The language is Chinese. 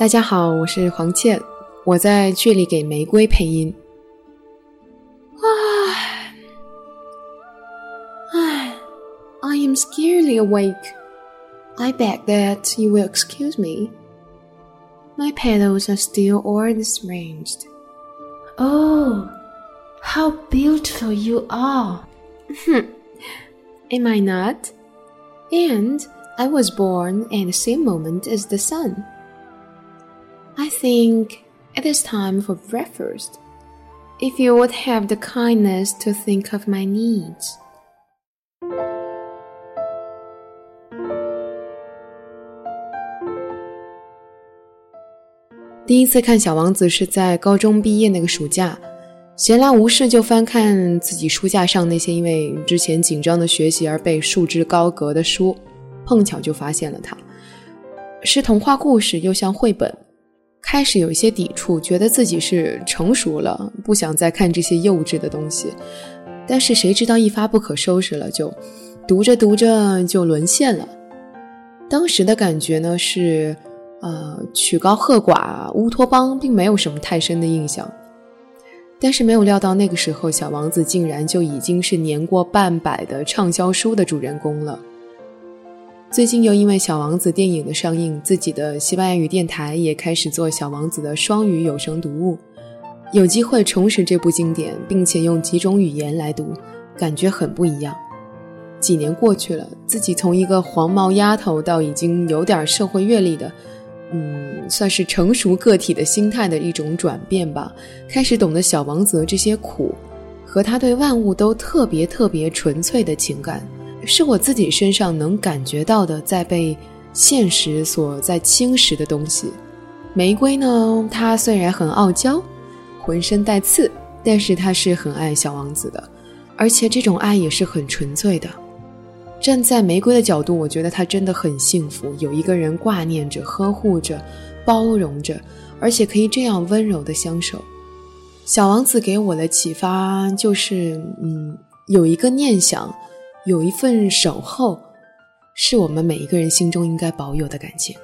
大家好，我是黄倩，我在剧里给玫瑰配音。唉，唉，I am scarcely awake. I beg that you will excuse me. My petals are still all disarranged. Oh, how beautiful you are! Am I not? And I was born at the same moment as the sun. I think it is time for breakfast. If you would have the kindness to think of my needs. 第一次看《小王子》是在高中毕业那个暑假，闲来无事就翻看自己书架上那些因为之前紧张的学习而被束之高阁的书，碰巧就发现了它，是童话故事又像绘本。开始有一些抵触，觉得自己是成熟了，不想再看这些幼稚的东西。但是谁知道一发不可收拾了，就读着读着就沦陷了。当时的感觉呢是，呃，曲高和寡、乌托邦，并没有什么太深的印象。但是没有料到那个时候，小王子竟然就已经是年过半百的畅销书的主人公了。最近又因为《小王子》电影的上映，自己的西班牙语电台也开始做《小王子》的双语有声读物。有机会重拾这部经典，并且用几种语言来读，感觉很不一样。几年过去了，自己从一个黄毛丫头到已经有点社会阅历的，嗯，算是成熟个体的心态的一种转变吧。开始懂得小王子这些苦，和他对万物都特别特别纯粹的情感。是我自己身上能感觉到的，在被现实所在侵蚀的东西。玫瑰呢，它虽然很傲娇，浑身带刺，但是它是很爱小王子的，而且这种爱也是很纯粹的。站在玫瑰的角度，我觉得它真的很幸福，有一个人挂念着、呵护着、包容着，而且可以这样温柔的相守。小王子给我的启发就是，嗯，有一个念想。有一份守候，是我们每一个人心中应该保有的感情。